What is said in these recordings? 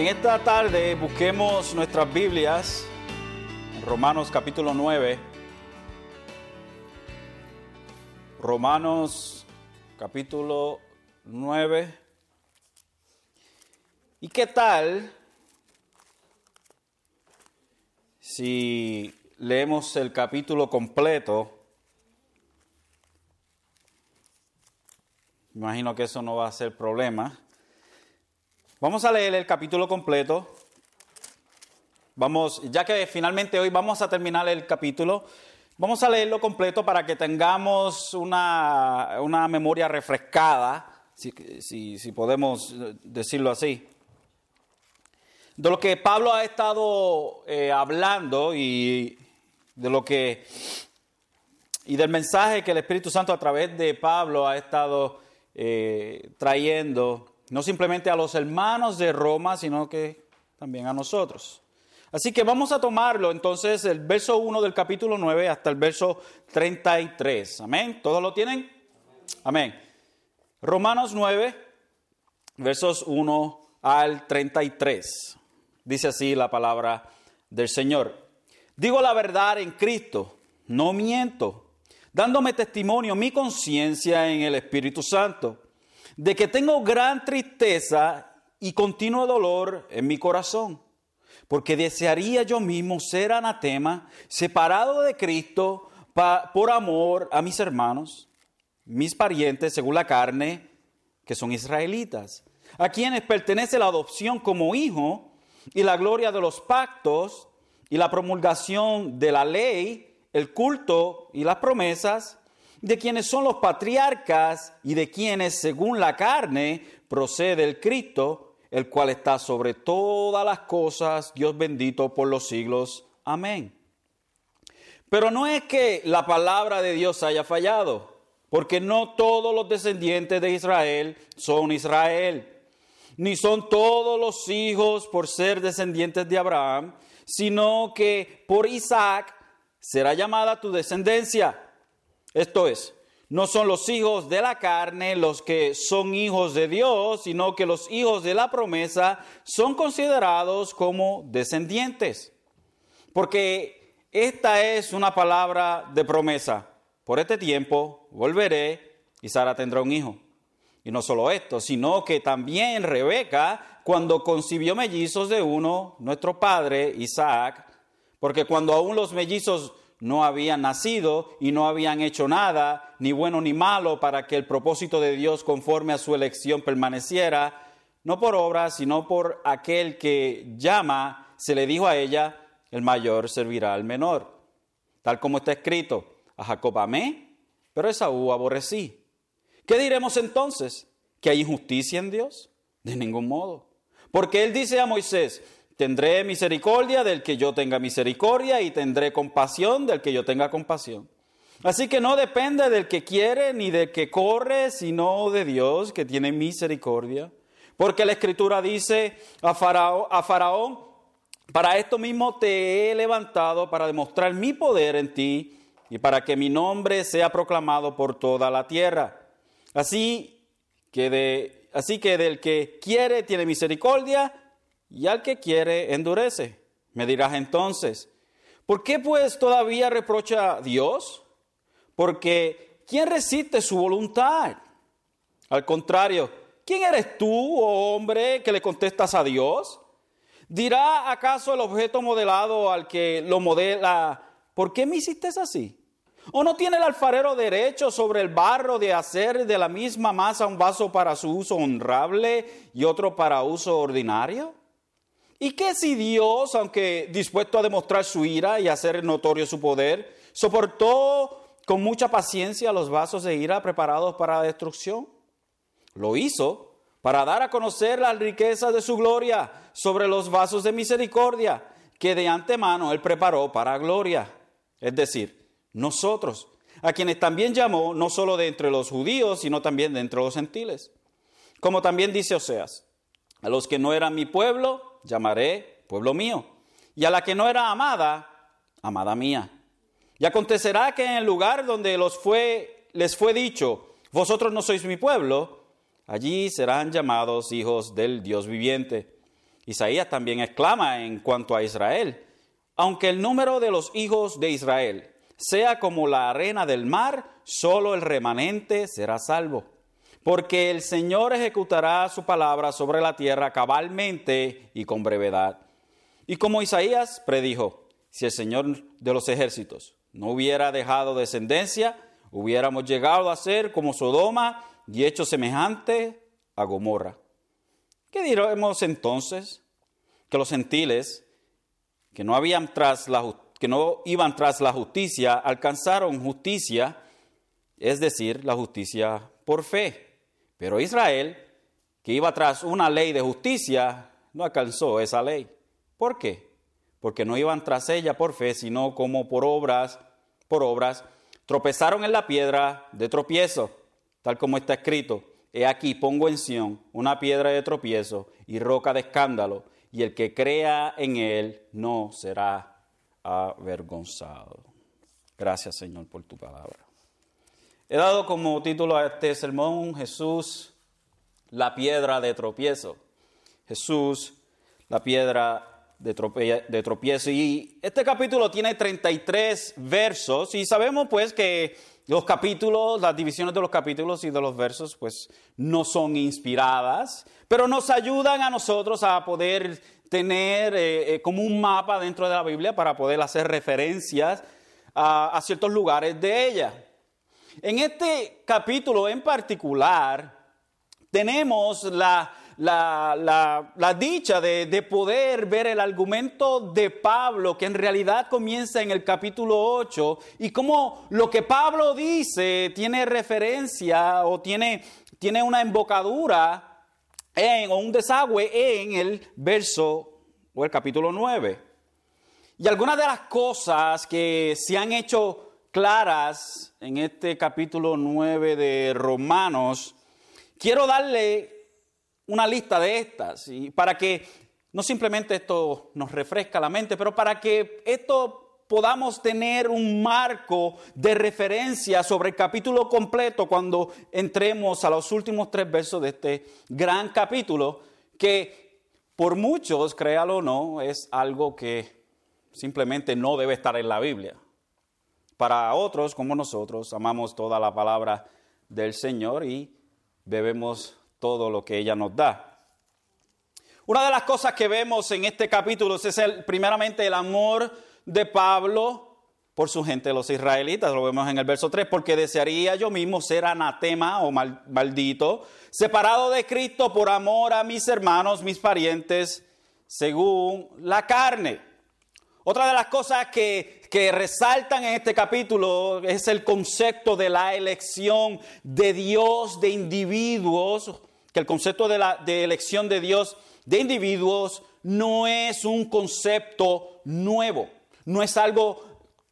En esta tarde busquemos nuestras Biblias, en Romanos capítulo 9. Romanos capítulo 9. ¿Y qué tal si leemos el capítulo completo? Imagino que eso no va a ser problema. Vamos a leer el capítulo completo. Vamos, ya que finalmente hoy vamos a terminar el capítulo, vamos a leerlo completo para que tengamos una, una memoria refrescada, si, si, podemos decirlo así. De lo que Pablo ha estado eh, hablando y de lo que y del mensaje que el Espíritu Santo a través de Pablo ha estado eh, trayendo no simplemente a los hermanos de Roma, sino que también a nosotros. Así que vamos a tomarlo entonces el verso 1 del capítulo 9 hasta el verso 33. Amén. ¿Todos lo tienen? Amén. Romanos 9, versos 1 al 33. Dice así la palabra del Señor. Digo la verdad en Cristo, no miento, dándome testimonio mi conciencia en el Espíritu Santo de que tengo gran tristeza y continuo dolor en mi corazón, porque desearía yo mismo ser anatema, separado de Cristo por amor a mis hermanos, mis parientes según la carne, que son israelitas, a quienes pertenece la adopción como hijo y la gloria de los pactos y la promulgación de la ley, el culto y las promesas de quienes son los patriarcas y de quienes, según la carne, procede el Cristo, el cual está sobre todas las cosas, Dios bendito por los siglos. Amén. Pero no es que la palabra de Dios haya fallado, porque no todos los descendientes de Israel son Israel, ni son todos los hijos por ser descendientes de Abraham, sino que por Isaac será llamada tu descendencia. Esto es, no son los hijos de la carne los que son hijos de Dios, sino que los hijos de la promesa son considerados como descendientes. Porque esta es una palabra de promesa. Por este tiempo volveré y Sara tendrá un hijo. Y no solo esto, sino que también Rebeca, cuando concibió mellizos de uno, nuestro padre Isaac, porque cuando aún los mellizos no habían nacido y no habían hecho nada, ni bueno ni malo, para que el propósito de Dios conforme a su elección permaneciera, no por obra, sino por aquel que llama, se le dijo a ella, el mayor servirá al menor. Tal como está escrito, a Jacob amé, pero a Esaú aborrecí. ¿Qué diremos entonces? ¿Que hay injusticia en Dios? De ningún modo. Porque él dice a Moisés, Tendré misericordia del que yo tenga misericordia y tendré compasión del que yo tenga compasión. Así que no depende del que quiere ni del que corre, sino de Dios que tiene misericordia. Porque la escritura dice a Faraón, a Faraón, para esto mismo te he levantado para demostrar mi poder en ti y para que mi nombre sea proclamado por toda la tierra. Así que, de, así que del que quiere tiene misericordia y al que quiere endurece. Me dirás entonces, ¿por qué pues todavía reprocha a Dios? Porque ¿quién resiste su voluntad? Al contrario, ¿quién eres tú, oh hombre, que le contestas a Dios? ¿Dirá acaso el objeto modelado al que lo modela, ¿por qué me hiciste así? ¿O no tiene el alfarero derecho sobre el barro de hacer de la misma masa un vaso para su uso honrable y otro para uso ordinario? ¿Y qué si Dios, aunque dispuesto a demostrar su ira y hacer notorio su poder, soportó con mucha paciencia los vasos de ira preparados para la destrucción? Lo hizo para dar a conocer la riqueza de su gloria sobre los vasos de misericordia que de antemano Él preparó para gloria. Es decir, nosotros, a quienes también llamó no solo de entre los judíos, sino también de entre los gentiles. Como también dice Oseas, a los que no eran mi pueblo, llamaré pueblo mío, y a la que no era amada, amada mía. Y acontecerá que en el lugar donde los fue, les fue dicho, vosotros no sois mi pueblo, allí serán llamados hijos del Dios viviente. Isaías también exclama en cuanto a Israel, aunque el número de los hijos de Israel sea como la arena del mar, solo el remanente será salvo. Porque el Señor ejecutará su palabra sobre la tierra cabalmente y con brevedad. Y como Isaías predijo, si el Señor de los ejércitos no hubiera dejado descendencia, hubiéramos llegado a ser como Sodoma y hecho semejante a Gomorra. ¿Qué diremos entonces? Que los gentiles que no, habían tras la, que no iban tras la justicia alcanzaron justicia, es decir, la justicia por fe. Pero Israel, que iba tras una ley de justicia, no alcanzó esa ley. ¿Por qué? Porque no iban tras ella por fe, sino como por obras, por obras, tropezaron en la piedra de tropiezo, tal como está escrito He aquí pongo en Sión una piedra de tropiezo y roca de escándalo, y el que crea en él no será avergonzado. Gracias, Señor, por tu palabra. He dado como título a este sermón Jesús, la piedra de tropiezo. Jesús, la piedra de, tropiezo. Y este capítulo tiene 33 versos y sabemos pues que los capítulos, las divisiones de los capítulos y de los versos, pues no son inspiradas, pero nos ayudan a nosotros a poder tener eh, eh, como un mapa dentro de la Biblia para poder hacer referencias a ciertos lugares de ella. En este capítulo en particular, tenemos la, la, dicha de, de, poder ver el argumento de Pablo, que en realidad comienza en el capítulo 8, y cómo lo que Pablo dice tiene referencia o tiene, tiene una embocadura en, o un desagüe en el verso o el capítulo 9. Y algunas de las cosas que se han hecho claras en este capítulo 9 de Romanos, quiero darle una lista de estas, y para que no simplemente esto nos refresca la mente, pero para que esto podamos tener un marco de referencia sobre el capítulo completo cuando entremos a los últimos tres versos de este gran capítulo, que por muchos, créalo o no, es algo que simplemente no debe estar en la Biblia. Para otros, como nosotros, amamos toda la palabra del Señor y debemos todo lo que ella nos da. Una de las cosas que vemos en este capítulo es el, primeramente el amor de Pablo por su gente, los israelitas, lo vemos en el verso 3, porque desearía yo mismo ser anatema o maldito, separado de Cristo por amor a mis hermanos, mis parientes, según la carne. Otra de las cosas que, que, resaltan en este capítulo es el concepto de la elección de Dios de individuos que el concepto de, la, de elección de Dios de individuos no es un concepto nuevo, no es algo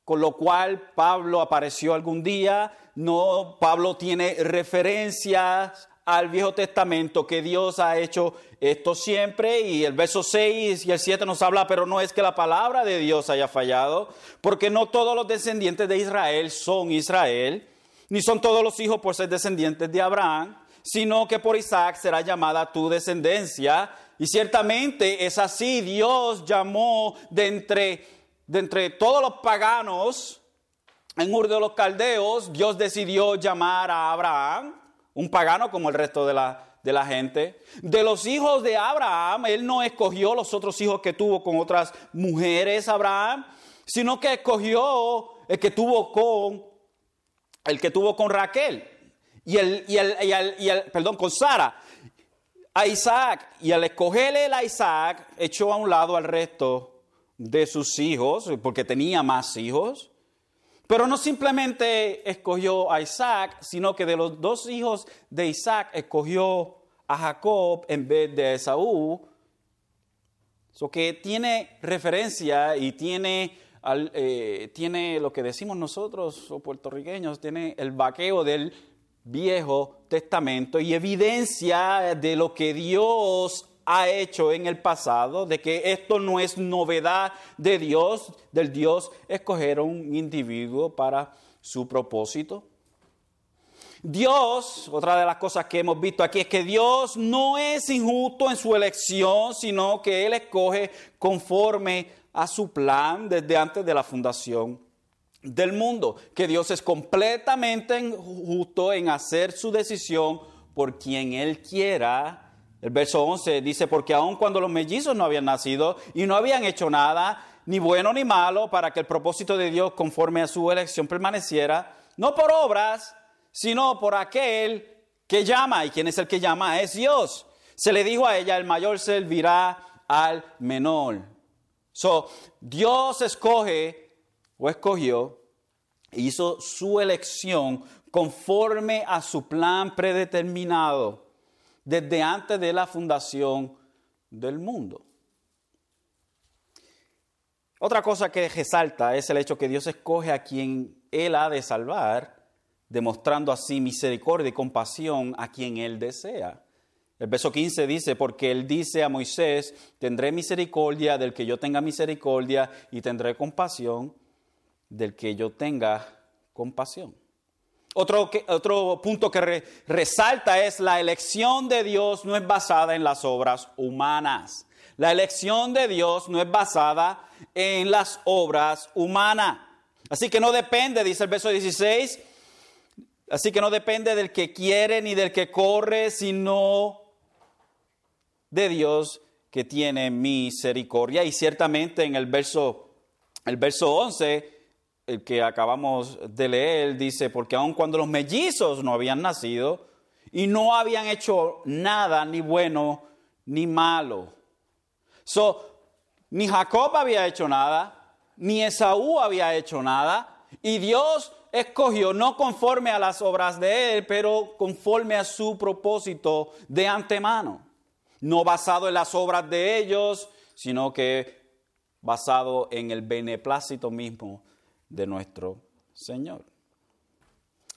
con lo cual Pablo apareció algún día, no, Pablo tiene referencias al Viejo Testamento que Dios ha hecho esto siempre y el verso 6 y el 7 nos habla, pero no es que la palabra de Dios haya fallado, porque no todos los descendientes de Israel son Israel, ni son todos los hijos por ser descendientes de Abraham, sino que por Isaac será llamada tu descendencia. Y ciertamente es así, Dios llamó de entre, de entre todos los paganos en Ur de los Caldeos, Dios decidió llamar a Abraham, un pagano como el resto de la, de la gente. De los hijos de Abraham, él no escogió los otros hijos que tuvo con otras mujeres, Abraham, sino que escogió el que tuvo con, el que tuvo con Raquel y el, y el, y el, perdón, con Sara, a Isaac, y al escogerle a Isaac, echó a un lado al resto de sus hijos, porque tenía más hijos. Pero no simplemente escogió a Isaac, sino que de los dos hijos de Isaac escogió a Jacob en vez de Esaú. Eso que tiene referencia y tiene, eh, tiene lo que decimos nosotros, o puertorriqueños, tiene el vaqueo del Viejo Testamento y evidencia de lo que Dios ha hecho en el pasado, de que esto no es novedad de Dios, del Dios escoger un individuo para su propósito. Dios, otra de las cosas que hemos visto aquí es que Dios no es injusto en su elección, sino que Él escoge conforme a su plan desde antes de la fundación del mundo, que Dios es completamente justo en hacer su decisión por quien Él quiera. El verso 11 dice, porque aun cuando los mellizos no habían nacido y no habían hecho nada, ni bueno ni malo, para que el propósito de Dios conforme a su elección permaneciera, no por obras, sino por aquel que llama. ¿Y quién es el que llama? Es Dios. Se le dijo a ella, el mayor servirá al menor. So, Dios escoge o escogió, hizo su elección conforme a su plan predeterminado desde antes de la fundación del mundo. Otra cosa que resalta es el hecho que Dios escoge a quien Él ha de salvar demostrando así misericordia y compasión a quien él desea. El verso 15 dice, porque él dice a Moisés, tendré misericordia del que yo tenga misericordia y tendré compasión del que yo tenga compasión. Otro, otro punto que resalta es la elección de Dios no es basada en las obras humanas. La elección de Dios no es basada en las obras humanas. Así que no depende, dice el verso 16, Así que no depende del que quiere ni del que corre, sino de Dios que tiene misericordia. Y ciertamente en el verso, el verso 11, el que acabamos de leer, dice, porque aun cuando los mellizos no habían nacido y no habían hecho nada, ni bueno ni malo. So, ni Jacob había hecho nada, ni Esaú había hecho nada, y Dios escogió no conforme a las obras de Él, pero conforme a su propósito de antemano. No basado en las obras de ellos, sino que basado en el beneplácito mismo de nuestro Señor.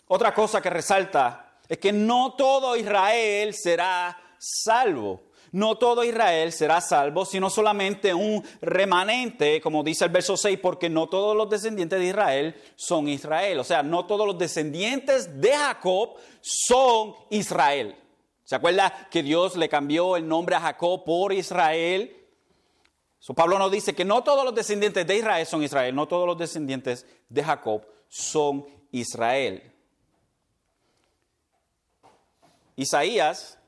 Otra cosa que resalta es que no todo Israel será salvo. No todo Israel será salvo, sino solamente un remanente, como dice el verso 6, porque no todos los descendientes de Israel son Israel. O sea, no todos los descendientes de Jacob son Israel. ¿Se acuerda que Dios le cambió el nombre a Jacob por Israel? Pablo nos dice que no todos los descendientes de Israel son Israel, no todos los descendientes de Jacob son Israel. Isaías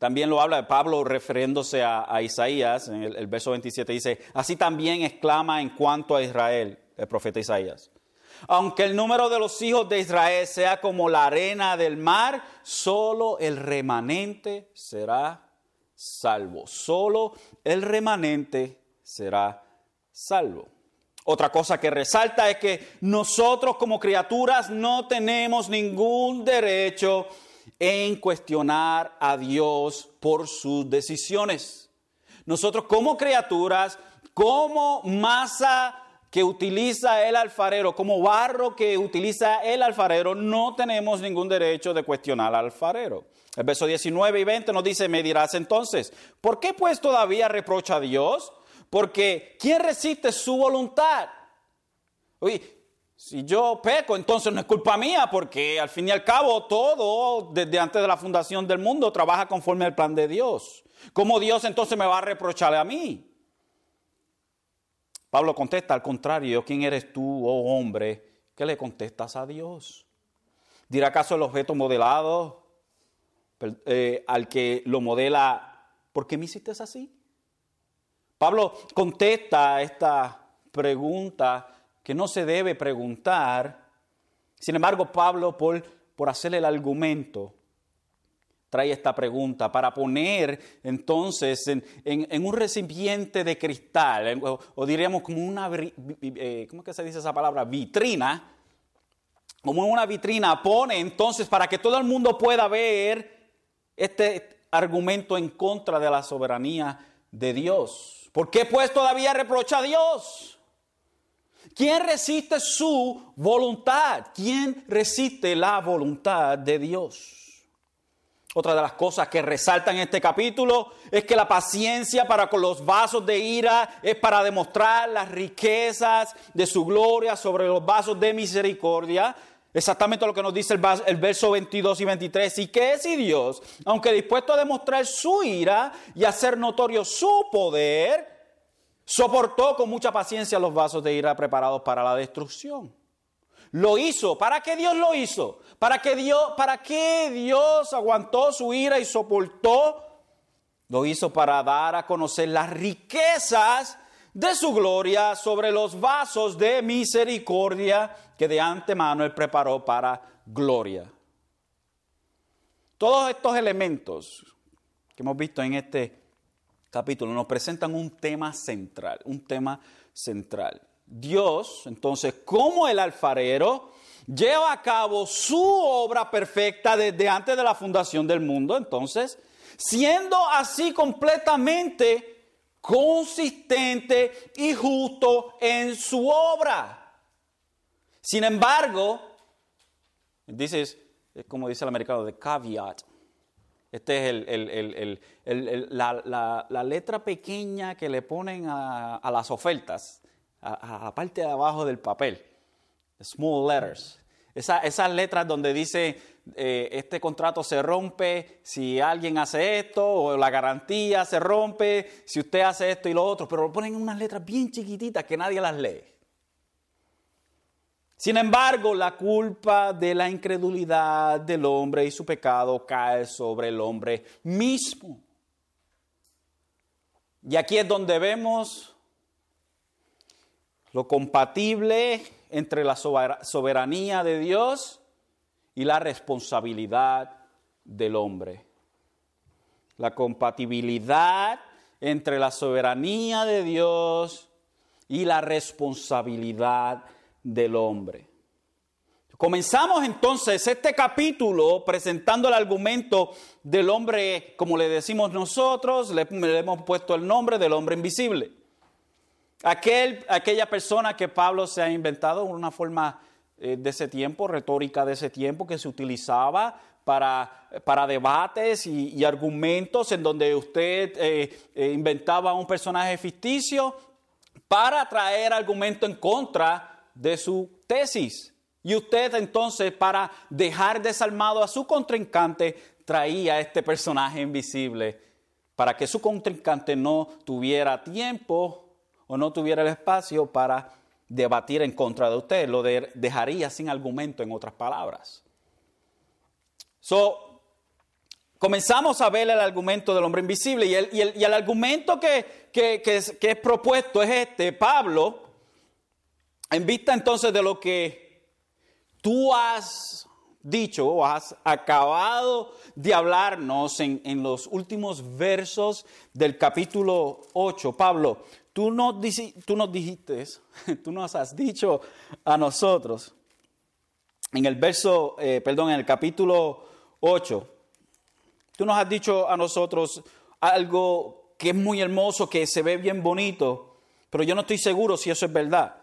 también lo habla de Pablo refiriéndose a, Isaías, en el, verso 27 dice, así también exclama en cuanto a Israel, el profeta Isaías. Aunque el número de los hijos de Israel sea como la arena del mar, solo el remanente será salvo. Solo el remanente será salvo. Otra cosa que resalta es que nosotros como criaturas no tenemos ningún derecho en cuestionar a Dios por sus decisiones. Nosotros como criaturas, como masa que utiliza el alfarero, como barro que utiliza el alfarero, no tenemos ningún derecho de cuestionar al alfarero. El verso 19 y 20 nos dice, me dirás entonces, ¿por qué pues todavía reprocha a Dios? Porque ¿quién resiste su voluntad? Oye, si yo peco, entonces no es culpa mía, porque al fin y al cabo todo, desde antes de la fundación del mundo, trabaja conforme al plan de Dios. ¿Cómo Dios entonces me va a reprochar a mí? Pablo contesta, al contrario, ¿quién eres tú, oh hombre, que le contestas a Dios? ¿Dirá acaso el objeto modelado eh, al que lo modela, ¿por qué me hiciste así? Pablo contesta esta pregunta que no se debe preguntar. Sin embargo, Pablo, por, por hacer el argumento, trae esta pregunta para poner entonces en, un recipiente de cristal, o, diríamos como una, eh, ¿cómo es que se dice esa palabra? Vitrina, como en una vitrina, pone entonces para que todo el mundo pueda ver este argumento en contra de la soberanía de Dios. ¿Por qué pues todavía reprocha a Dios? ¿Quién resiste su voluntad? ¿Quién resiste la voluntad de Dios? Otra de las cosas que resaltan en este capítulo es que la paciencia para con los vasos de ira es para demostrar las riquezas de su gloria sobre los vasos de misericordia. Exactamente lo que nos dice el, verso 22 y 23. ¿Y qué es si Dios, aunque dispuesto a demostrar su ira y hacer notorio su poder, soportó con mucha paciencia los vasos de ira preparados para la destrucción? Lo hizo. ¿Para qué Dios lo hizo? ¿Para qué Dios, para Dios aguantó su ira y soportó? Lo hizo para dar a conocer las riquezas de su gloria sobre los vasos de misericordia que de antemano Él preparó para gloria. Todos estos elementos que hemos visto en este capítulo nos presentan un tema central, un tema central. Dios, entonces, como el alfarero, lleva a cabo su obra perfecta desde antes de la fundación del mundo, entonces, siendo así completamente consistente y justo en su obra. Sin embargo, dices, es como dice el americano, de caveat. Este es el, la, letra pequeña que le ponen a, las ofertas, a, la parte de abajo del papel. Small letters. esas letras donde dice eh, este contrato se rompe si alguien hace esto, o la garantía se rompe si usted hace esto y lo otro, pero lo ponen en unas letras bien chiquititas que nadie las lee. Sin embargo, la culpa de la incredulidad del hombre y su pecado cae sobre el hombre mismo. Y aquí es donde vemos lo compatible entre la soberanía de Dios y la responsabilidad del hombre. La compatibilidad entre la soberanía de Dios y la responsabilidad del hombre. Comenzamos entonces este capítulo presentando el argumento del hombre, como le decimos nosotros, le, hemos puesto el nombre del hombre invisible. Aquel, aquella persona que Pablo se ha inventado una forma eh, de ese tiempo, retórica de ese tiempo que se utilizaba para, para debates y, argumentos en donde usted eh, eh, inventaba un personaje ficticio para traer argumento en contra de su tesis. Y usted entonces para dejar desarmado a su contrincante traía este personaje invisible para que su contrincante no tuviera tiempo o no tuviera el espacio para debatir en contra de usted, lo dejaría sin argumento en otras palabras. So, comenzamos a ver el argumento del hombre invisible y el, argumento que, que, es, que es propuesto es este, Pablo, en vista entonces de lo que tú has dicho o has acabado de hablarnos en, en, los últimos versos del capítulo 8. Pablo, tú nos, tú nos dijiste, tú nos has dicho a nosotros, en el verso, eh, perdón, en el capítulo 8, tú nos has dicho a nosotros algo que es muy hermoso, que se ve bien bonito, pero yo no estoy seguro si eso es verdad.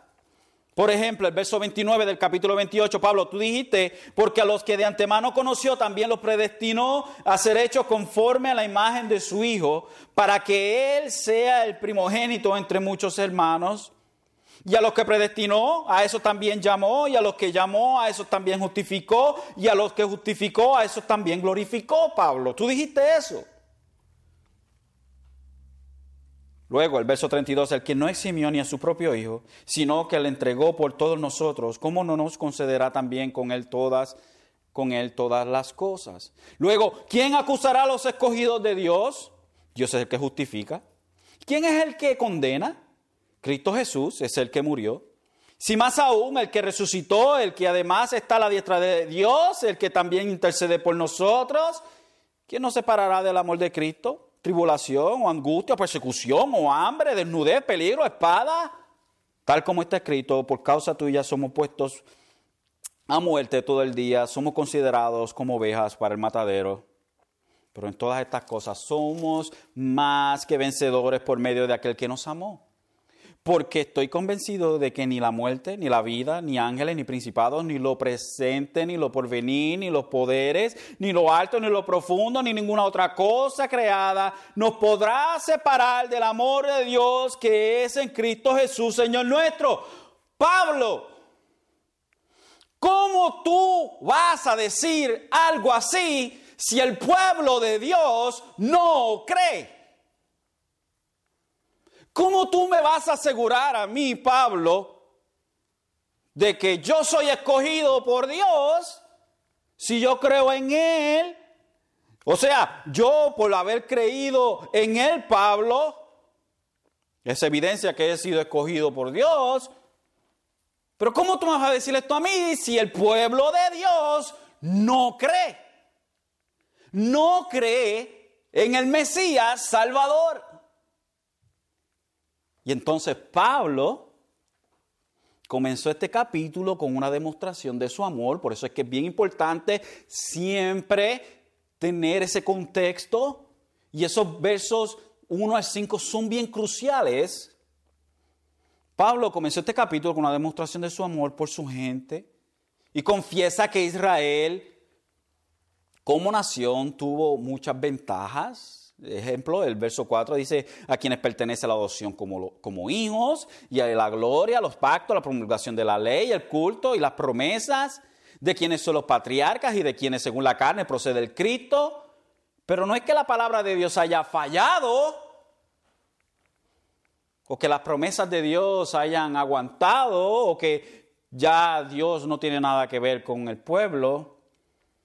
Por ejemplo, el verso 29 del capítulo 28, Pablo, tú dijiste, porque a los que de antemano conoció también los predestinó a ser hechos conforme a la imagen de su Hijo, para que Él sea el primogénito entre muchos hermanos. Y a los que predestinó, a eso también llamó, y a los que llamó, a eso también justificó, y a los que justificó, a eso también glorificó, Pablo. Tú dijiste eso. Luego, el verso 32, el que no eximió ni a su propio Hijo, sino que le entregó por todos nosotros, ¿cómo no nos concederá también con él todas, con él todas las cosas? Luego, ¿quién acusará a los escogidos de Dios? Dios es el que justifica. ¿Quién es el que condena? Cristo Jesús es el que murió. Si más aún, el que resucitó, el que además está a la diestra de Dios, el que también intercede por nosotros, ¿quién nos separará del amor de Cristo? Tribulación o angustia, persecución o hambre, desnudez, peligro, espada. Tal como está escrito, por causa tuya somos puestos a muerte todo el día, somos considerados como ovejas para el matadero. Pero en todas estas cosas somos más que vencedores por medio de aquel que nos amó porque estoy convencido de que ni la muerte, ni la vida, ni ángeles, ni principados, ni lo presente, ni lo porvenir, ni los poderes, ni lo alto, ni lo profundo, ni ninguna otra cosa creada nos podrá separar del amor de Dios que es en Cristo Jesús, Señor nuestro. Pablo, ¿Cómo tú vas a decir algo así si el pueblo de Dios no cree? ¿Cómo tú me vas a asegurar a mí, Pablo, de que yo soy escogido por Dios si yo creo en Él? O sea, yo por haber creído en Él, Pablo, es evidencia que he sido escogido por Dios. Pero ¿cómo tú me vas a decir esto a mí si el pueblo de Dios no cree? No cree en el Mesías Salvador. Y entonces Pablo comenzó este capítulo con una demostración de su amor, por eso es que es bien importante siempre tener ese contexto. Y esos versos 1 al 5 son bien cruciales. Pablo comenzó este capítulo con una demostración de su amor por su gente y confiesa que Israel como nación tuvo muchas ventajas. Ejemplo, el verso 4 dice a quienes pertenece la adopción como, como hijos y a la gloria, los pactos, la promulgación de la ley, el culto y las promesas de quienes son los patriarcas y de quienes según la carne procede el Cristo. Pero no es que la palabra de Dios haya fallado, o que las promesas de Dios hayan aguantado, o que ya Dios no tiene nada que ver con el pueblo,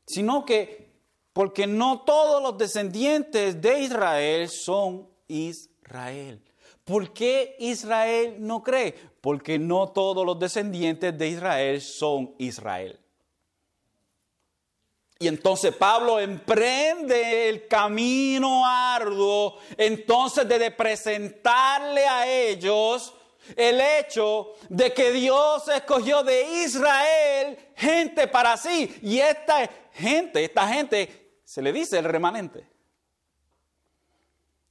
sino que porque no todos los descendientes de Israel son Israel. ¿Por qué Israel no cree? Porque no todos los descendientes de Israel son Israel. Y entonces Pablo emprende el camino arduo, entonces de presentarle a ellos el hecho de que Dios escogió de Israel gente para sí. Y esta gente, esta gente, se le dice el remanente.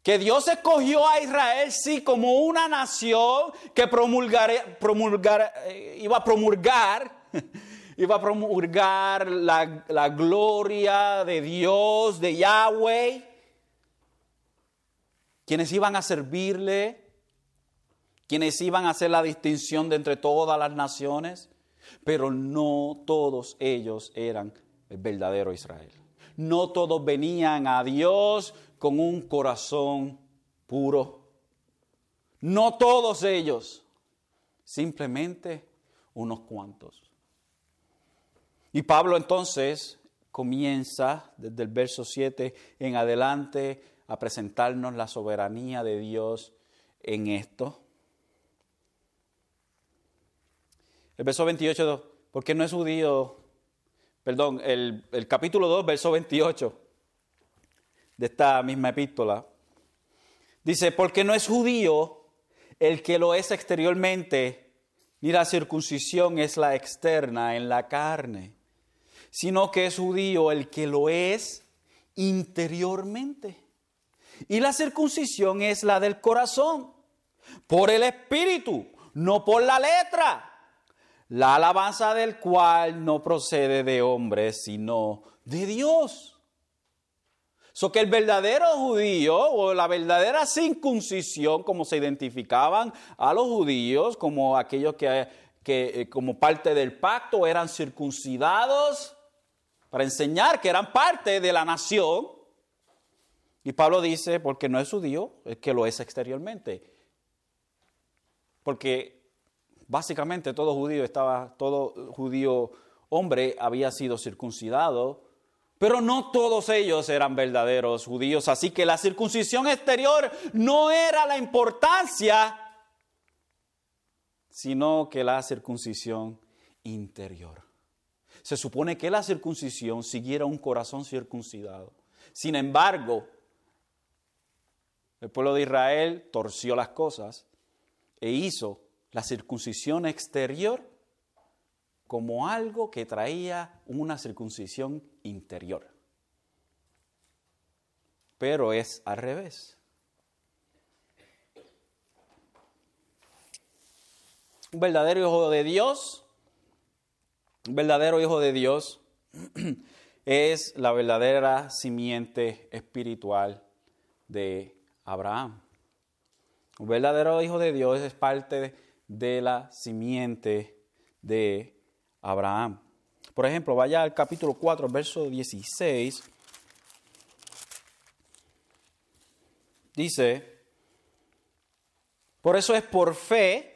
Que Dios escogió a Israel, sí, como una nación que promulgar, promulgar, eh, iba a promulgar iba a promulgar la, la gloria de Dios, de Yahweh, quienes iban a servirle, quienes iban a hacer la distinción de entre todas las naciones, pero no todos ellos eran el verdadero Israel. No todos venían a Dios con un corazón puro. No todos ellos, simplemente unos cuantos. Y Pablo entonces comienza desde el verso 7 en adelante a presentarnos la soberanía de Dios en esto. El verso 28, porque no es judío, perdón, el, capítulo 2, verso 28 de esta misma epístola, dice, porque no es judío el que lo es exteriormente, ni la circuncisión es la externa en la carne sino que es judío el que lo es interiormente. Y la circuncisión es la del corazón, por el espíritu, no por la letra, la alabanza del cual no procede de hombres, sino de Dios. So que el verdadero judío o la verdadera circuncisión, como se identificaban a los judíos, como aquellos que, que eh, como parte del pacto eran circuncidados, para enseñar que eran parte de la nación. Y Pablo dice, porque no es judío, es que lo es exteriormente. Porque básicamente todo judío estaba, todo judío hombre había sido circuncidado, pero no todos ellos eran verdaderos judíos. Así que la circuncisión exterior no era la importancia, sino que la circuncisión interior. Se supone que la circuncisión siguiera un corazón circuncidado. Sin embargo, el pueblo de Israel torció las cosas e hizo la circuncisión exterior como algo que traía una circuncisión interior. Pero es al revés. Un verdadero hijo de Dios un verdadero hijo de Dios es la verdadera simiente espiritual de Abraham. Un verdadero hijo de Dios es parte de la simiente de Abraham. Por ejemplo, vaya al capítulo 4, verso 16. Dice, por eso es por fe,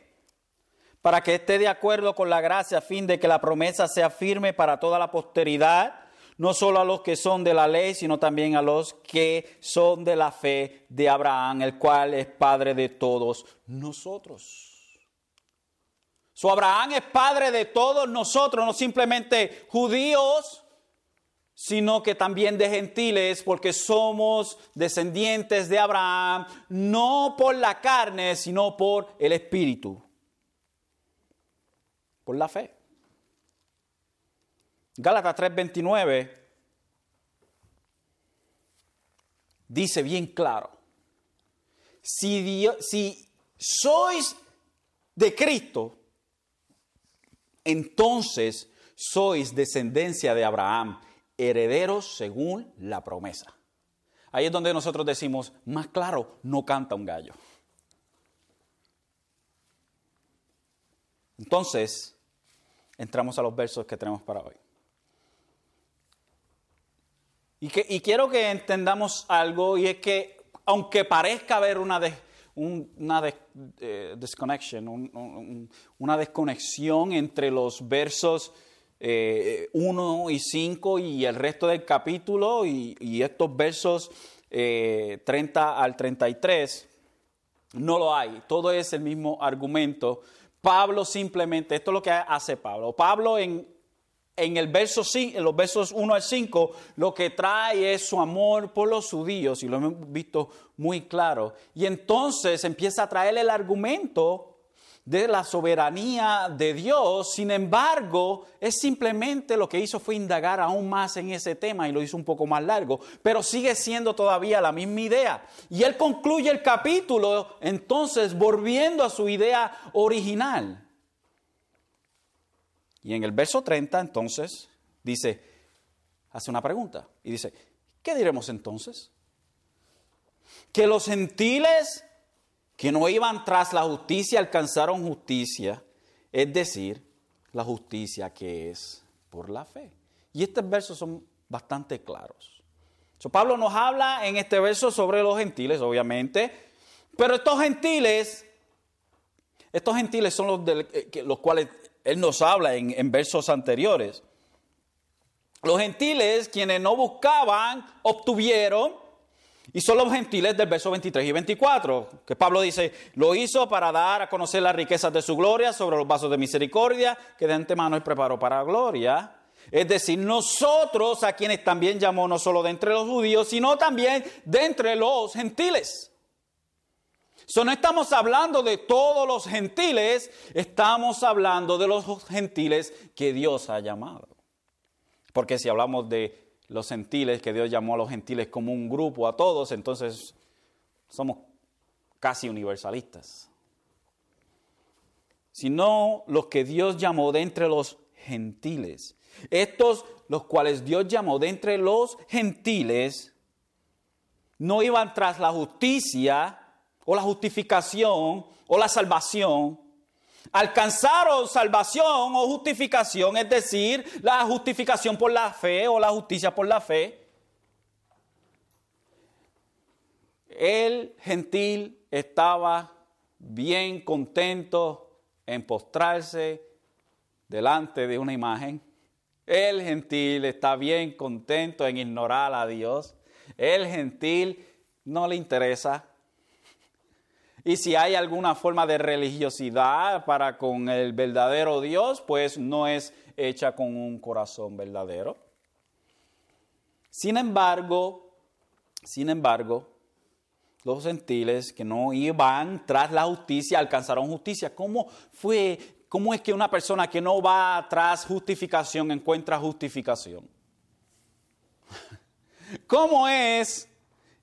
para que esté de acuerdo con la gracia, a fin de que la promesa sea firme para toda la posteridad, no solo a los que son de la ley, sino también a los que son de la fe de Abraham, el cual es Padre de todos nosotros. So Abraham es Padre de todos nosotros, no simplemente judíos, sino que también de gentiles, porque somos descendientes de Abraham, no por la carne, sino por el Espíritu, por la fe. Gálatas 3:29 dice bien claro, si, si sois de Cristo, entonces sois descendencia de Abraham herederos según la promesa. Ahí es donde nosotros decimos, más claro, no canta un gallo. Entonces, entramos a los versos que tenemos para hoy. Y, quiero que entendamos algo, y es que aunque parezca haber una, una eh, una desconexión entre los versos 1 eh, y 5 y el resto del capítulo y, estos versos 30 eh, al 33, no lo hay. Todo es el mismo argumento. Pablo simplemente, esto es lo que hace Pablo. Pablo en, en, los versos 1 al 5 lo que trae es su amor por los judíos y lo hemos visto muy claro. Y entonces empieza a traer el argumento de la soberanía de Dios, sin embargo, es simplemente lo que hizo fue indagar aún más en ese tema y lo hizo un poco más largo, pero sigue siendo todavía la misma idea. Y él concluye el capítulo entonces volviendo a su idea original. Y en el verso 30 entonces dice, hace una pregunta y dice, ¿qué diremos entonces? Que los gentiles que no iban tras la justicia alcanzaron justicia, es decir, la justicia que es por la fe. Y estos versos son bastante claros. Pablo nos habla en este verso sobre los gentiles, obviamente, pero estos gentiles, estos gentiles son los, de, eh, los cuales él nos habla en, versos anteriores. Los gentiles, quienes no buscaban, obtuvieron, y son los gentiles del verso 23 y 24, que Pablo dice, lo hizo para dar a conocer las riquezas de su gloria sobre los vasos de misericordia que de antemano él preparó para gloria. Es decir, nosotros a quienes también llamó no solo de entre los judíos, sino también de entre los gentiles. So, no estamos hablando de todos los gentiles, estamos hablando de los gentiles que Dios ha llamado. Porque si hablamos de los gentiles, que Dios llamó a los gentiles como un grupo a todos, entonces somos casi universalistas. Sino los que Dios llamó de entre los gentiles. Estos, los cuales Dios llamó de entre los gentiles, no iban tras la justicia o la justificación o la salvación, alcanzaron salvación o justificación, es decir, la justificación por la fe o la justicia por la fe. El gentil estaba bien contento en postrarse delante de una imagen. El gentil está bien contento en ignorar a Dios. El gentil no le interesa y si hay alguna forma de religiosidad para con el verdadero Dios, pues no es hecha con un corazón verdadero. Sin embargo, sin embargo, los gentiles que no iban tras la justicia alcanzaron justicia. ¿Cómo fue? ¿Cómo es que una persona que no va tras justificación encuentra justificación? ¿Cómo es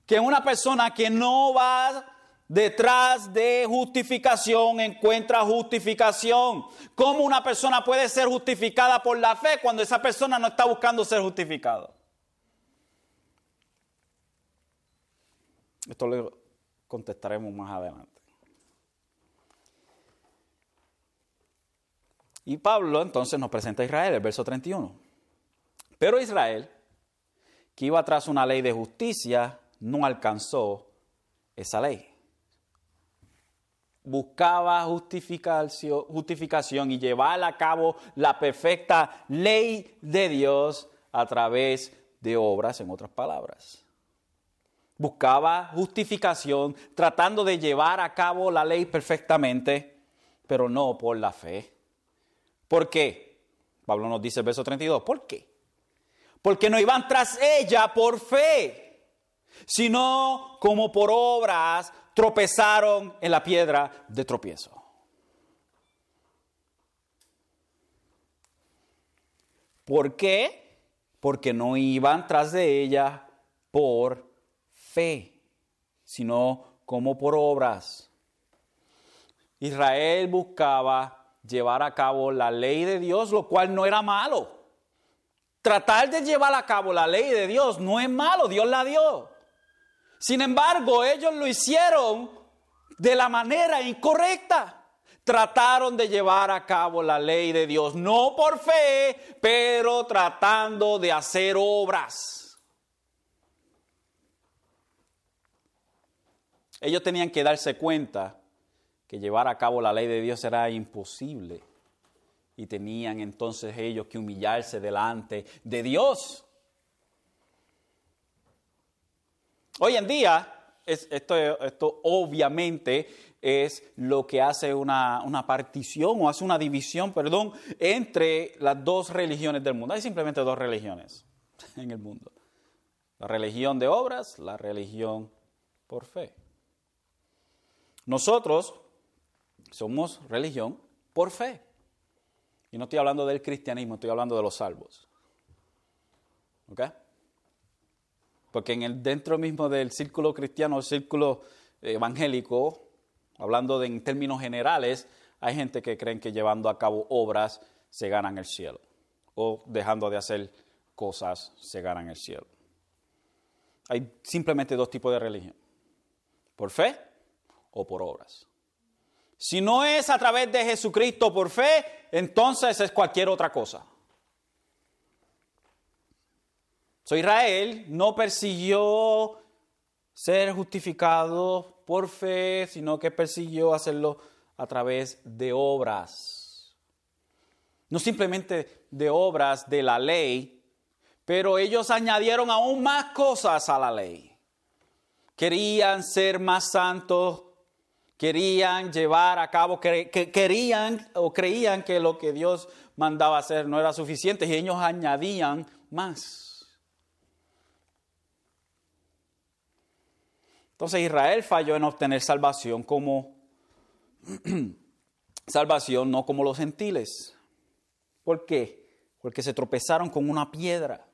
que una persona que no va detrás de justificación encuentra justificación. ¿Cómo una persona puede ser justificada por la fe cuando esa persona no está buscando ser justificado? Esto lo contestaremos más adelante. Y Pablo entonces nos presenta a Israel, el verso 31. Pero Israel, que iba tras una ley de justicia, no alcanzó esa ley. Buscaba justificación, y llevar a cabo la perfecta ley de Dios a través de obras, en otras palabras. Buscaba justificación tratando de llevar a cabo la ley perfectamente, pero no por la fe. ¿Por qué? Pablo nos dice el verso 32, ¿por qué? Porque no iban tras ella por fe, sino como por obras tropezaron en la piedra de tropiezo. ¿Por qué? Porque no iban tras de ella por fe, sino como por obras. Israel buscaba llevar a cabo la ley de Dios, lo cual no era malo. Tratar de llevar a cabo la ley de Dios no es malo, Dios la dio. Sin embargo, ellos lo hicieron de la manera incorrecta. Trataron de llevar a cabo la ley de Dios, no por fe, pero tratando de hacer obras. Ellos tenían que darse cuenta que llevar a cabo la ley de Dios era imposible. Y tenían entonces ellos que humillarse delante de Dios. Hoy en día, esto, esto, obviamente es lo que hace una, una, partición o hace una división, perdón, entre las dos religiones del mundo. Hay simplemente dos religiones en el mundo. La religión de obras, la religión por fe. Nosotros somos religión por fe. Y no estoy hablando del cristianismo, estoy hablando de los salvos. ¿Ok? Porque en el, dentro mismo del círculo cristiano, el círculo evangélico, hablando de, en términos generales, hay gente que creen que llevando a cabo obras se ganan el cielo. O dejando de hacer cosas se ganan el cielo. Hay simplemente dos tipos de religión. Por fe o por obras. Si no es a través de Jesucristo por fe, entonces es cualquier otra cosa. So, Israel no persiguió ser justificado por fe, sino que persiguió hacerlo a través de obras. No simplemente de obras de la ley, pero ellos añadieron aún más cosas a la ley. Querían ser más santos querían llevar a cabo, que, querían o creían que lo que Dios mandaba hacer no era suficiente y ellos añadían más. Entonces Israel falló en obtener salvación como salvación, no como los gentiles. ¿Por qué? Porque se tropezaron con una piedra.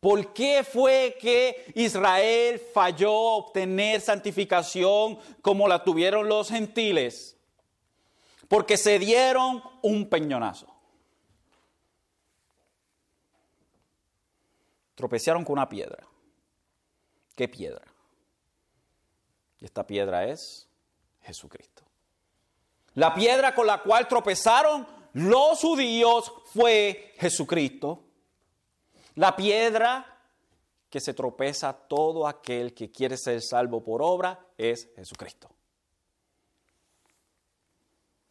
¿Por qué fue que Israel falló a obtener santificación como la tuvieron los gentiles? Porque se dieron un peñonazo. Tropezaron con una piedra. ¿Qué piedra? Esta piedra es Jesucristo. La piedra con la cual tropezaron los judíos fue Jesucristo. La piedra que se tropeza todo aquel que quiere ser salvo por obra es Jesucristo.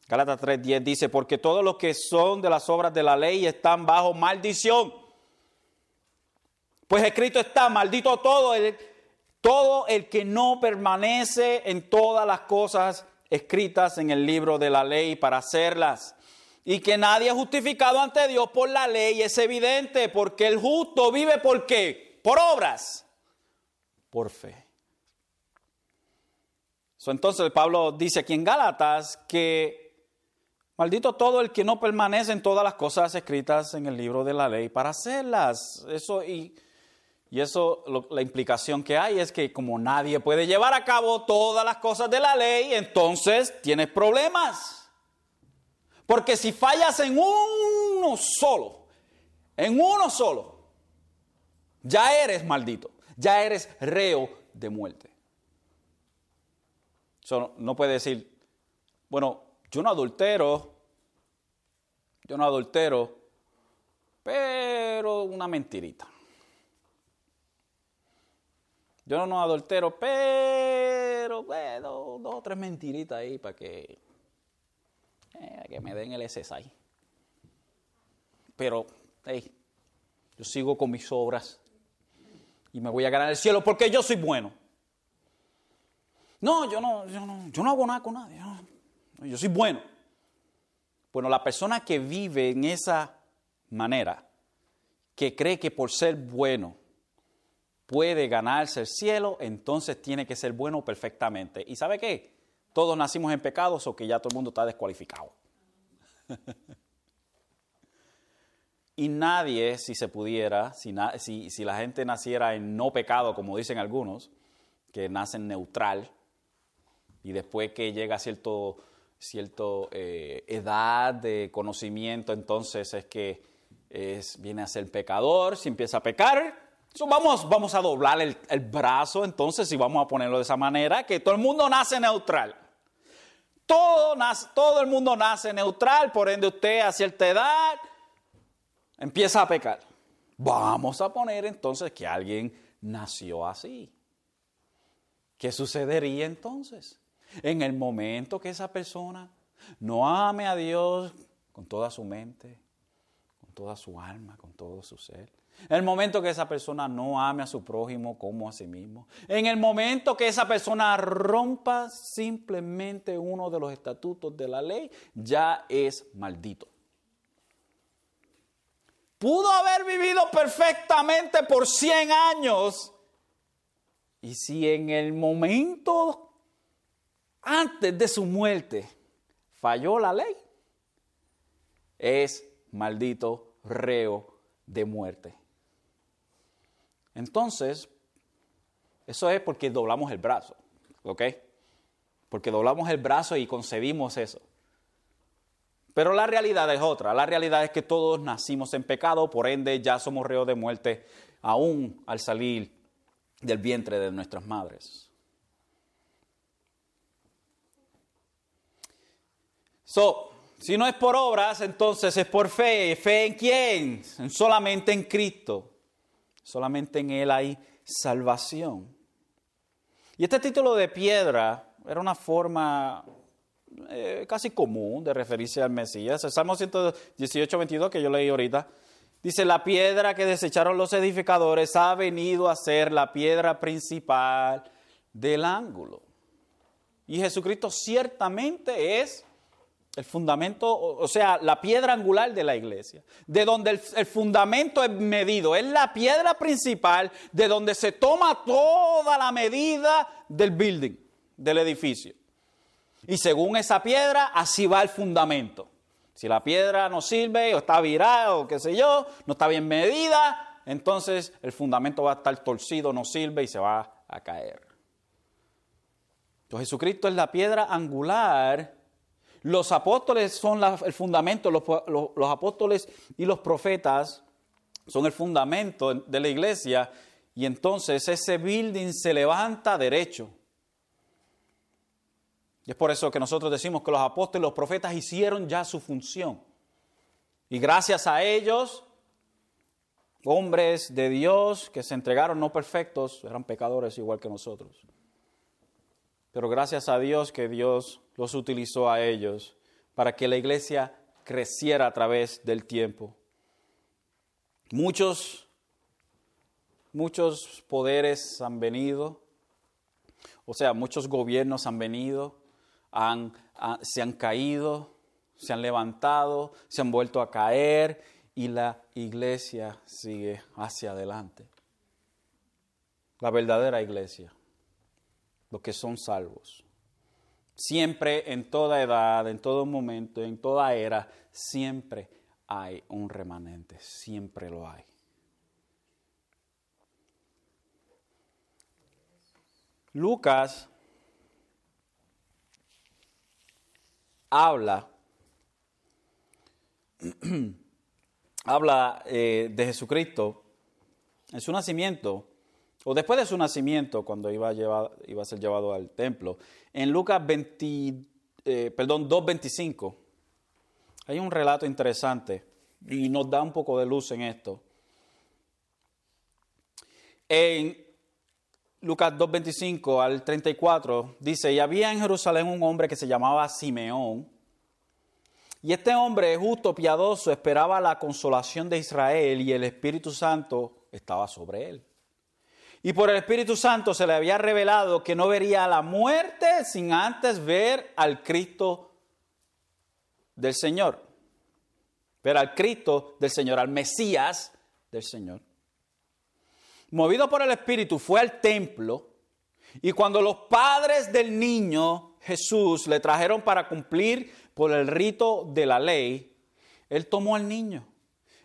Gálatas 3:10 dice, porque todos los que son de las obras de la ley están bajo maldición. Pues escrito está, maldito todo el, todo el que no permanece en todas las cosas escritas en el libro de la ley para hacerlas y que nadie es justificado ante Dios por la ley es evidente, porque el justo vive por qué? Por obras, por fe. entonces Pablo dice aquí en Gálatas que maldito todo el que no permanece en todas las cosas escritas en el libro de la ley para hacerlas. Eso y, y eso la implicación que hay es que como nadie puede llevar a cabo todas las cosas de la ley, entonces tienes problemas. Porque si fallas en uno solo, en uno solo, ya eres maldito, ya eres reo de muerte. no puede decir, bueno, yo no adultero, yo no adultero, pero una mentirita. Yo no adultero, pero bueno, dos o tres mentiritas ahí para que, eh, que me den el SSI. Pero, hey, yo sigo con mis obras y me voy a ganar el cielo porque yo soy bueno. No, yo no, yo no, yo no hago nada con nadie. Yo soy bueno. Bueno, la persona que vive en esa manera, que cree que por ser bueno puede ganarse el cielo, entonces tiene que ser bueno perfectamente. ¿Y sabe qué? Todos nacimos en pecados o que ya todo el mundo está descualificado. y nadie, si se pudiera, si, la gente naciera en no pecado, como dicen algunos, que nacen neutral, y después que llega a cierto, cierto eh, edad de conocimiento, entonces es que es, viene a ser pecador, si empieza a pecar, vamos, vamos a doblar el, brazo, entonces, si vamos a ponerlo de esa manera, que todo el mundo nace neutral. Todo, nace, todo el mundo nace neutral, por ende usted a cierta edad empieza a pecar. Vamos a poner entonces que alguien nació así. ¿Qué sucedería entonces? En el momento que esa persona no ame a Dios con toda su mente, con toda su alma, con todo su ser, en el momento que esa persona no ame a su prójimo como a sí mismo. En el momento que esa persona rompa simplemente uno de los estatutos de la ley, ya es maldito. Pudo haber vivido perfectamente por 100 años. Y si en el momento antes de su muerte falló la ley, es maldito reo de muerte. Entonces, eso es porque doblamos el brazo, ¿ok? Porque doblamos el brazo y concebimos eso. Pero la realidad es otra. La realidad es que todos nacimos en pecado, por ende ya somos reos de muerte aún al salir del vientre de nuestras madres. So, si no es por obras, entonces es por fe. ¿Fe en quién? Solamente en Cristo. Solamente en Él hay salvación. Y este título de piedra era una forma eh, casi común de referirse al Mesías. El Salmo 118, 22 que yo leí ahorita, dice, la piedra que desecharon los edificadores ha venido a ser la piedra principal del ángulo. Y Jesucristo ciertamente es el fundamento, o sea, la piedra angular de la iglesia, de donde el, fundamento es medido, es la piedra principal de donde se toma toda la medida del building, del edificio. Y según esa piedra, así va el fundamento. Si la piedra no sirve o está virada o qué sé yo, no está bien medida, entonces el fundamento va a estar torcido, no sirve y se va a caer. Entonces Jesucristo es la piedra angular los apóstoles son el fundamento, los, apóstoles y los profetas son el fundamento de la iglesia y entonces ese building se levanta derecho. Y es por eso que nosotros decimos que los apóstoles y los profetas hicieron ya su función. Y gracias a ellos, hombres de Dios que se entregaron no perfectos, eran pecadores igual que nosotros. Pero gracias a Dios que Dios los utilizó a ellos para que la iglesia creciera a través del tiempo. Muchos, muchos poderes han venido, o sea, muchos gobiernos han venido, han, se han caído, se han levantado, se han vuelto a caer y la iglesia sigue hacia adelante. La verdadera iglesia los que son salvos. Siempre, en toda edad, en todo momento, en toda era, siempre hay un remanente, siempre lo hay. Lucas habla, habla eh, de Jesucristo en su nacimiento o después de su nacimiento, cuando iba a, ser llevado al templo, en Lucas 20, eh, perdón, 2.25, Hay un relato interesante y nos da un poco de luz en esto. En Lucas 2.25 al 34 dice, y había en Jerusalén un hombre que se llamaba Simeón, y este hombre justo, piadoso, esperaba la consolación de Israel y el Espíritu Santo estaba sobre él. Y por el Espíritu Santo se le había revelado que no vería la muerte sin antes ver al Cristo del Señor. Ver al Cristo del Señor, al Mesías del Señor. Movido por el Espíritu fue al templo y cuando los padres del niño Jesús le trajeron para cumplir por el rito de la ley, él tomó al niño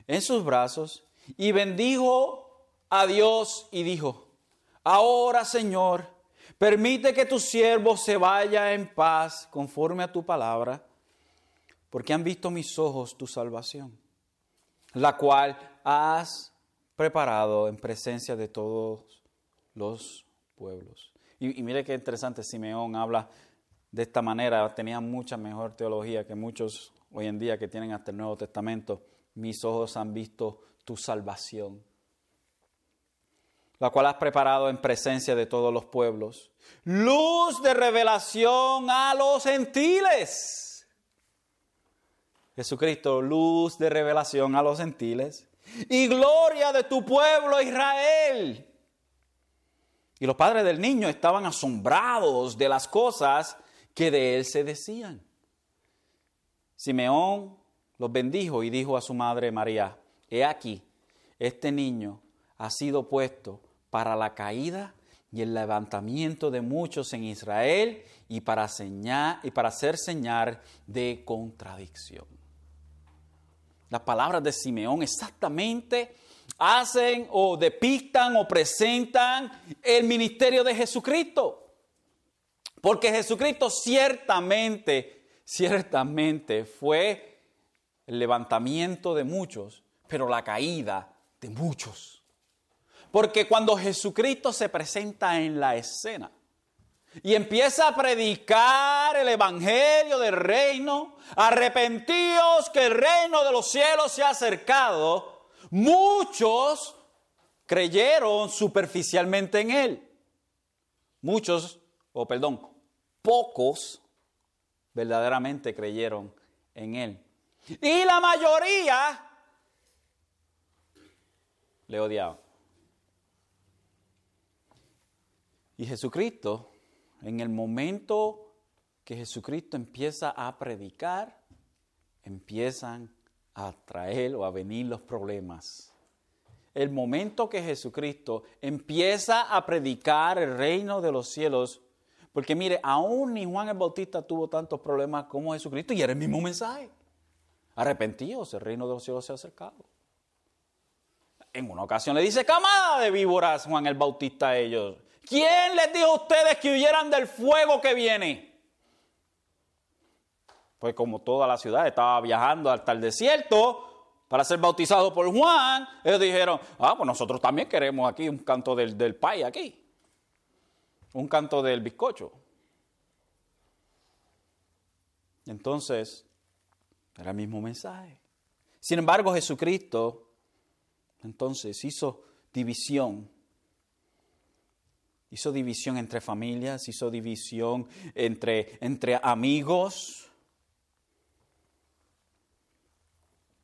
en sus brazos y bendijo a Dios y dijo, ahora Señor, permite que tu siervo se vaya en paz conforme a tu palabra, porque han visto mis ojos tu salvación, la cual has preparado en presencia de todos los pueblos. Y, mire qué interesante, Simeón habla de esta manera, tenía mucha mejor teología que muchos hoy en día que tienen hasta el Nuevo Testamento. Mis ojos han visto tu salvación, la cual has preparado en presencia de todos los pueblos. Luz de revelación a los gentiles. Jesucristo, luz de revelación a los gentiles. Y gloria de tu pueblo Israel. Y los padres del niño estaban asombrados de las cosas que de él se decían. Simeón los bendijo y dijo a su madre María, he aquí, este niño ha sido puesto para la caída y el levantamiento de muchos en Israel y para, señal, y para hacer señal de contradicción. Las palabras de Simeón exactamente hacen o depictan o presentan el ministerio de Jesucristo. Porque Jesucristo ciertamente, ciertamente fue el levantamiento de muchos, pero la caída de muchos. Porque cuando Jesucristo se presenta en la escena y empieza a predicar el evangelio del reino, arrepentíos que el reino de los cielos se ha acercado, muchos creyeron superficialmente en él. Muchos o perdón, pocos verdaderamente creyeron en Él. Y la mayoría le odiaban. Y Jesucristo, en el momento que Jesucristo empieza a predicar, empiezan a traer o a venir los problemas el momento que Jesucristo empieza a predicar el reino de los cielos, porque mire, aún ni Juan el Bautista tuvo tantos problemas como Jesucristo y era el mismo mensaje. Arrepentidos, el reino de los cielos se ha acercado. En una ocasión le dice, camada de víboras Juan el Bautista a ellos. ¿Quién les dijo a ustedes que huyeran del fuego que viene? Pues como toda la ciudad estaba viajando hasta el desierto para ser bautizado por Juan, ellos dijeron, ah, pues nosotros también queremos aquí un canto del, del aquí un canto del bizcocho. Entonces, era el mismo mensaje. Sin embargo, Jesucristo entonces hizo división. Hizo división entre familias, hizo división entre, entre amigos.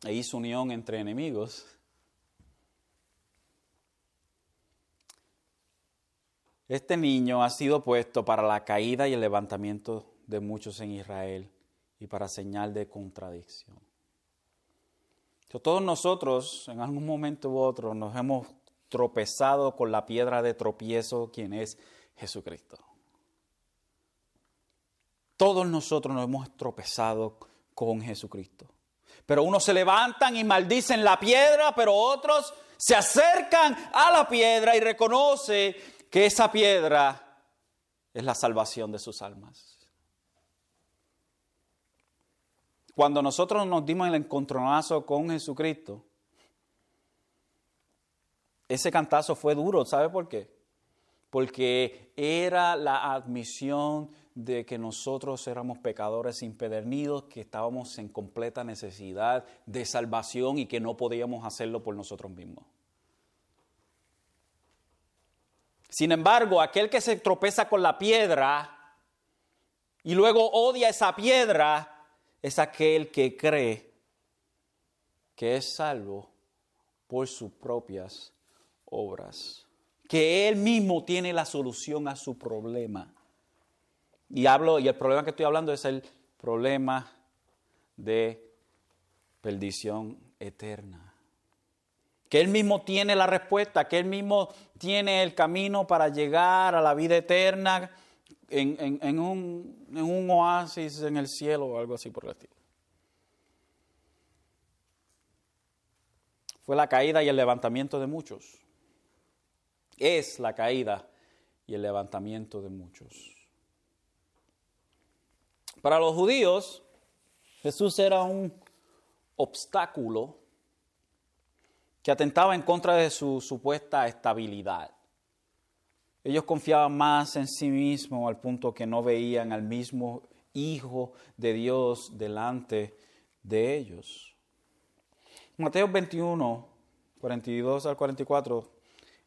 E hizo unión entre enemigos. Este niño ha sido puesto para la caída y el levantamiento de muchos en Israel y para señal de contradicción. Todos nosotros en algún momento u otro nos hemos tropezado con la piedra de tropiezo, quien es Jesucristo. Todos nosotros nos hemos tropezado con Jesucristo. Pero unos se levantan y maldicen la piedra, pero otros se acercan a la piedra y reconocen que esa piedra es la salvación de sus almas. Cuando nosotros nos dimos el encontronazo con Jesucristo, ese cantazo fue duro, ¿sabe por qué? Porque era la admisión de que nosotros éramos pecadores impedernidos, que estábamos en completa necesidad de salvación y que no podíamos hacerlo por nosotros mismos. Sin embargo, aquel que se tropeza con la piedra y luego odia esa piedra es aquel que cree que es salvo por sus propias obras, que él mismo tiene la solución a su problema. Y hablo y el problema que estoy hablando es el problema de perdición eterna que Él mismo tiene la respuesta, que Él mismo tiene el camino para llegar a la vida eterna en, un, en un oasis en el cielo o algo así por el estilo. Fue la caída y el levantamiento de muchos. Es la caída y el levantamiento de muchos. Para los judíos, Jesús era un obstáculo que atentaba en contra de su supuesta estabilidad. Ellos confiaban más en sí mismos al punto que no veían al mismo Hijo de Dios delante de ellos. Mateo 21, 42 al 44,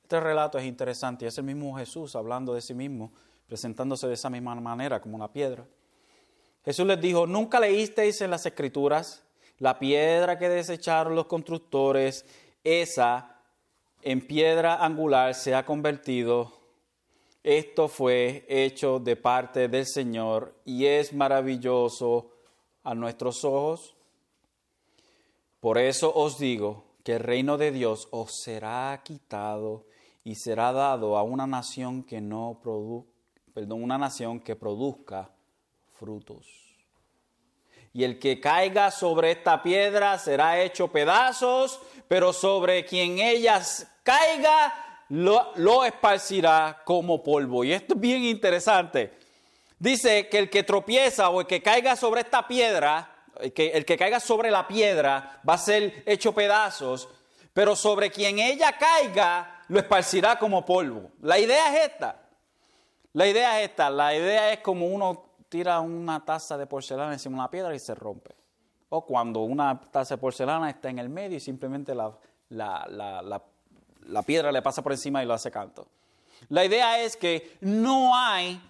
este relato es interesante es el mismo Jesús hablando de sí mismo, presentándose de esa misma manera como una piedra. Jesús les dijo, nunca leísteis en las escrituras la piedra que desecharon los constructores esa en piedra angular se ha convertido. Esto fue hecho de parte del Señor y es maravilloso a nuestros ojos. Por eso os digo que el reino de Dios os será quitado y será dado a una nación que no perdón, una nación que produzca frutos y el que caiga sobre esta piedra será hecho pedazos, pero sobre quien ellas caiga lo, esparcirá como polvo. Y esto es bien interesante. Dice que el que tropieza o el que caiga sobre esta piedra, que, el que caiga sobre la piedra va a ser hecho pedazos, pero sobre quien ella caiga lo esparcirá como polvo. La idea es esta. La idea es esta. La idea es como uno tira una taza de porcelana encima de una piedra y se rompe. O cuando una taza de porcelana está en el medio y simplemente la, la, piedra le pasa por encima y lo hace canto. La idea es que no hay,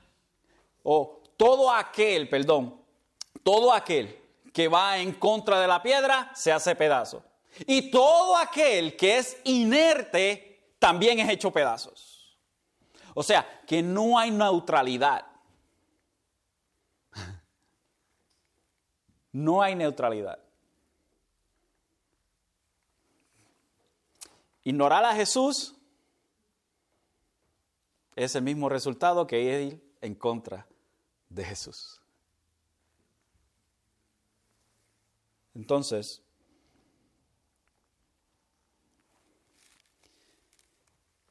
o todo aquel, perdón, todo aquel que va en contra de la piedra se hace pedazo. Y todo aquel que es inerte también es hecho pedazos. O sea, que no hay neutralidad. No hay neutralidad. Ignorar a Jesús es el mismo resultado que ir en contra de Jesús. Entonces,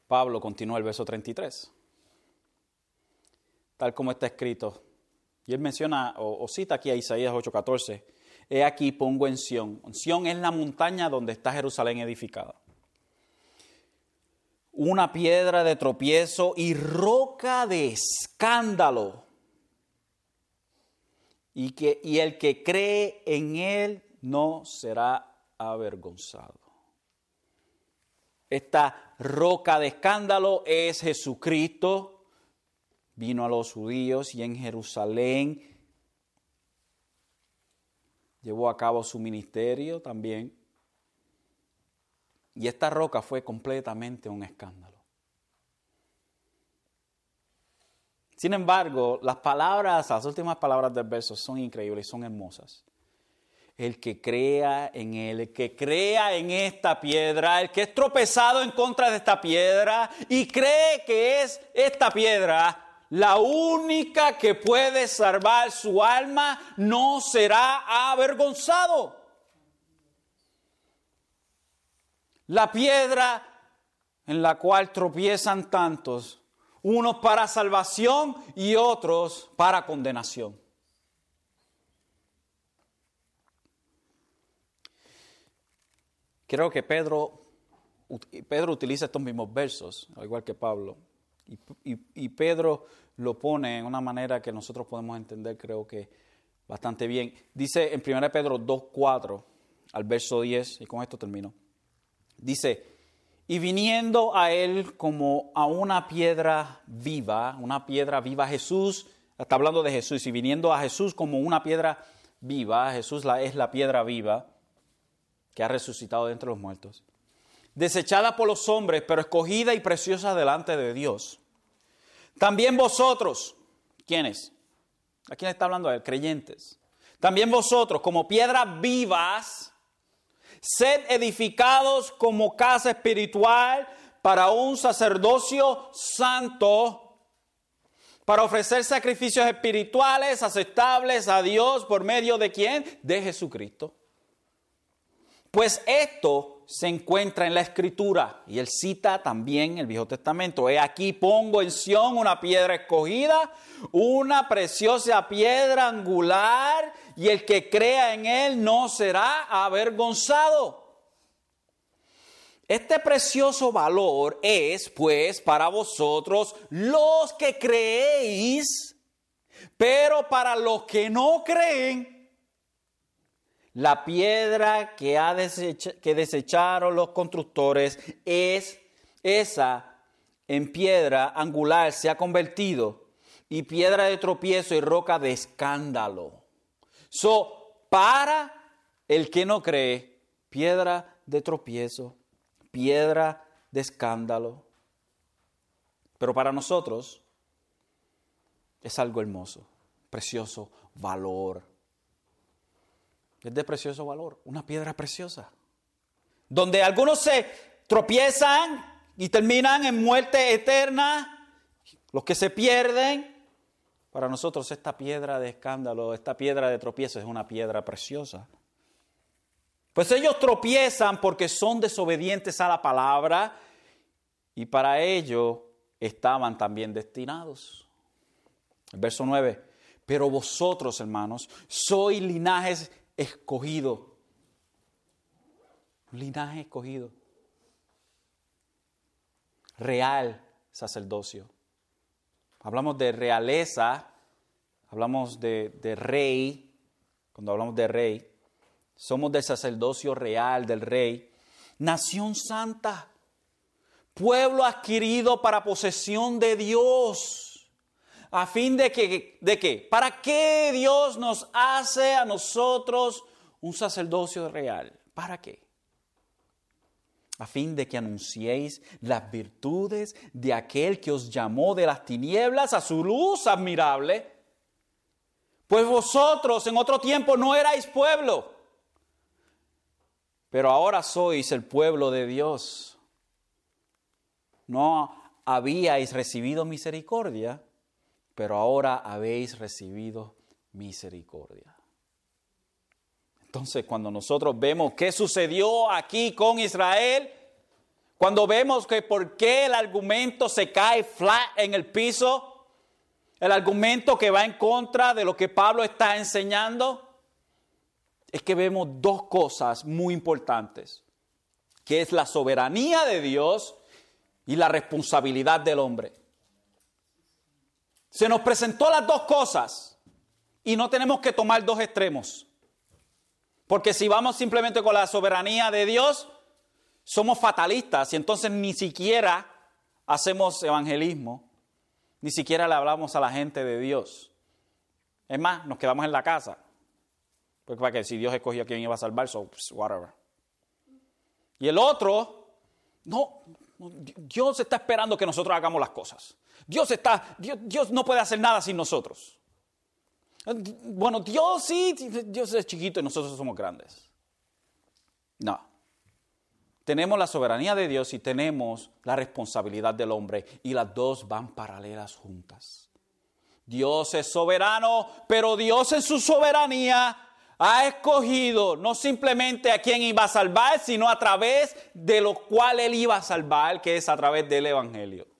Pablo continúa el verso 33, tal como está escrito y él menciona o, cita aquí a Isaías 8:14. He aquí pongo en Sión. Sión es la montaña donde está Jerusalén edificada. Una piedra de tropiezo y roca de escándalo. Y, que, y el que cree en él no será avergonzado. Esta roca de escándalo es Jesucristo vino a los judíos y en Jerusalén llevó a cabo su ministerio también. Y esta roca fue completamente un escándalo. Sin embargo, las palabras, las últimas palabras del verso son increíbles, son hermosas. El que crea en Él, el que crea en esta piedra, el que es tropezado en contra de esta piedra y cree que es esta piedra la única que puede salvar su alma, no será avergonzado. La piedra en la cual tropiezan tantos, unos para salvación y otros para condenación. Creo que Pedro, Pedro utiliza estos mismos versos, al igual que Pablo, Y, Pedro lo pone en una manera que nosotros podemos entender, creo que bastante bien. Dice en 1 Pedro 2.4 al verso 10, y con esto termino. Dice, y viniendo a él como a una piedra viva, una piedra viva, Jesús, está hablando de Jesús, y viniendo a Jesús como una piedra viva, Jesús es la piedra viva que ha resucitado de entre los muertos, desechada por los hombres, pero escogida y preciosa delante de Dios. También vosotros, ¿quiénes? ¿A quién está hablando él? Creyentes. También vosotros, como piedras vivas, sed edificados como casa espiritual para un sacerdocio santo, para ofrecer sacrificios espirituales aceptables a Dios por medio de quién? De Jesucristo. Pues esto se encuentra en la Escritura y él cita también el Viejo Testamento. He aquí pongo en Sión una piedra escogida, una preciosa piedra angular y el que crea en él no será avergonzado. Este precioso valor es pues para vosotros los que creéis, pero para los que no creen, la piedra que, ha que desecharon los constructores es esa en piedra angular se ha convertido y piedra de tropiezo y roca de escándalo. So, para el que no cree, piedra de tropiezo, piedra de escándalo. Pero para nosotros es algo hermoso, precioso, valor es de precioso valor, una piedra preciosa. Donde algunos se tropiezan y terminan en muerte eterna, los que se pierden, para nosotros esta piedra de escándalo, esta piedra de tropiezo es una piedra preciosa. Pues ellos tropiezan porque son desobedientes a la palabra y para ello estaban también destinados. Verso 9, pero vosotros, hermanos, sois linajes escogido. Un linaje escogido. Real sacerdocio. Hablamos de realeza, hablamos de, de rey, cuando hablamos de rey, somos del sacerdocio real del rey. Nación santa, pueblo adquirido para posesión de Dios a fin de que, ¿de? ¿Para qué Dios nos hace a nosotros un sacerdocio real? ¿Para qué? A fin de que anunciéis las virtudes de aquel que os llamó de las tinieblas a su luz admirable. Pues vosotros en otro tiempo no erais pueblo, pero ahora sois el pueblo de Dios. No habíais recibido misericordia pero ahora habéis recibido misericordia. Entonces, cuando nosotros vemos qué sucedió aquí con Israel, cuando vemos que por qué el argumento se cae flat en el piso, el argumento que va en contra de lo que Pablo está enseñando, es que vemos dos cosas muy importantes, que es la soberanía de Dios y la responsabilidad del hombre. Se nos presentó las dos cosas y no tenemos que tomar dos extremos. Porque si vamos simplemente con la soberanía de Dios, somos fatalistas y entonces ni siquiera hacemos evangelismo, ni siquiera le hablamos a la gente de Dios. Es más, nos quedamos en la casa. Porque para que si Dios escogió a quien iba a salvar, so whatever. Y el otro, no, Dios está esperando que nosotros hagamos las cosas. Dios está, Dios, no puede hacer nada sin nosotros. Bueno, Dios sí, Dios es chiquito y nosotros somos grandes. No. Tenemos la soberanía de Dios y tenemos la responsabilidad del hombre y las dos van paralelas juntas. Dios es soberano, pero Dios en su soberanía ha escogido no simplemente a quien iba a salvar, sino a través de lo cual él iba a salvar, que es a través del Evangelio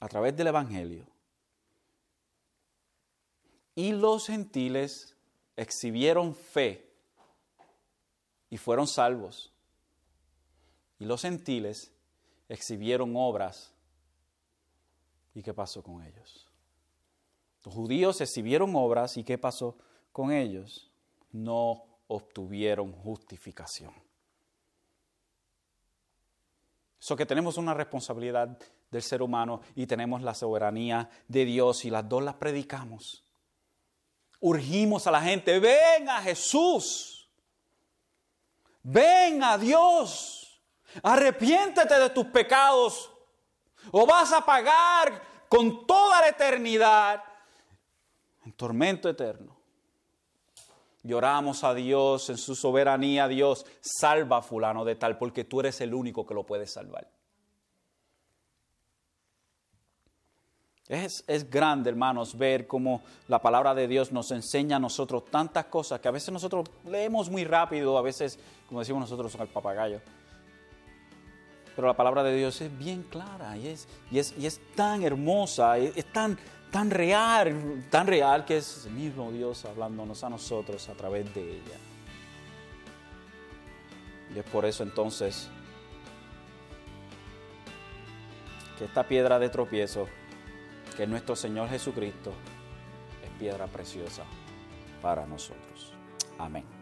a través del Evangelio. Y los gentiles exhibieron fe y fueron salvos. Y los gentiles exhibieron obras. ¿Y qué pasó con ellos? Los judíos exhibieron obras y ¿qué pasó con ellos? No obtuvieron justificación. Eso que tenemos una responsabilidad del ser humano y tenemos la soberanía de Dios y las dos las predicamos. Urgimos a la gente, ven a Jesús, ven a Dios, arrepiéntete de tus pecados o vas a pagar con toda la eternidad en tormento eterno. Lloramos a Dios en su soberanía, Dios, salva a fulano de tal, porque tú eres el único que lo puede salvar. Es, es, grande, hermanos, ver cómo la palabra de Dios nos enseña a nosotros tantas cosas que a veces nosotros leemos muy rápido, a veces, como decimos nosotros, al papagayo. Pero la palabra de Dios es bien clara y es, y es, y es tan hermosa, es, es tan, tan real, tan real que es el mismo Dios hablándonos a nosotros a través de ella. Y es por eso entonces que esta piedra de tropiezo que nuestro Señor Jesucristo es piedra preciosa para nosotros. Amén.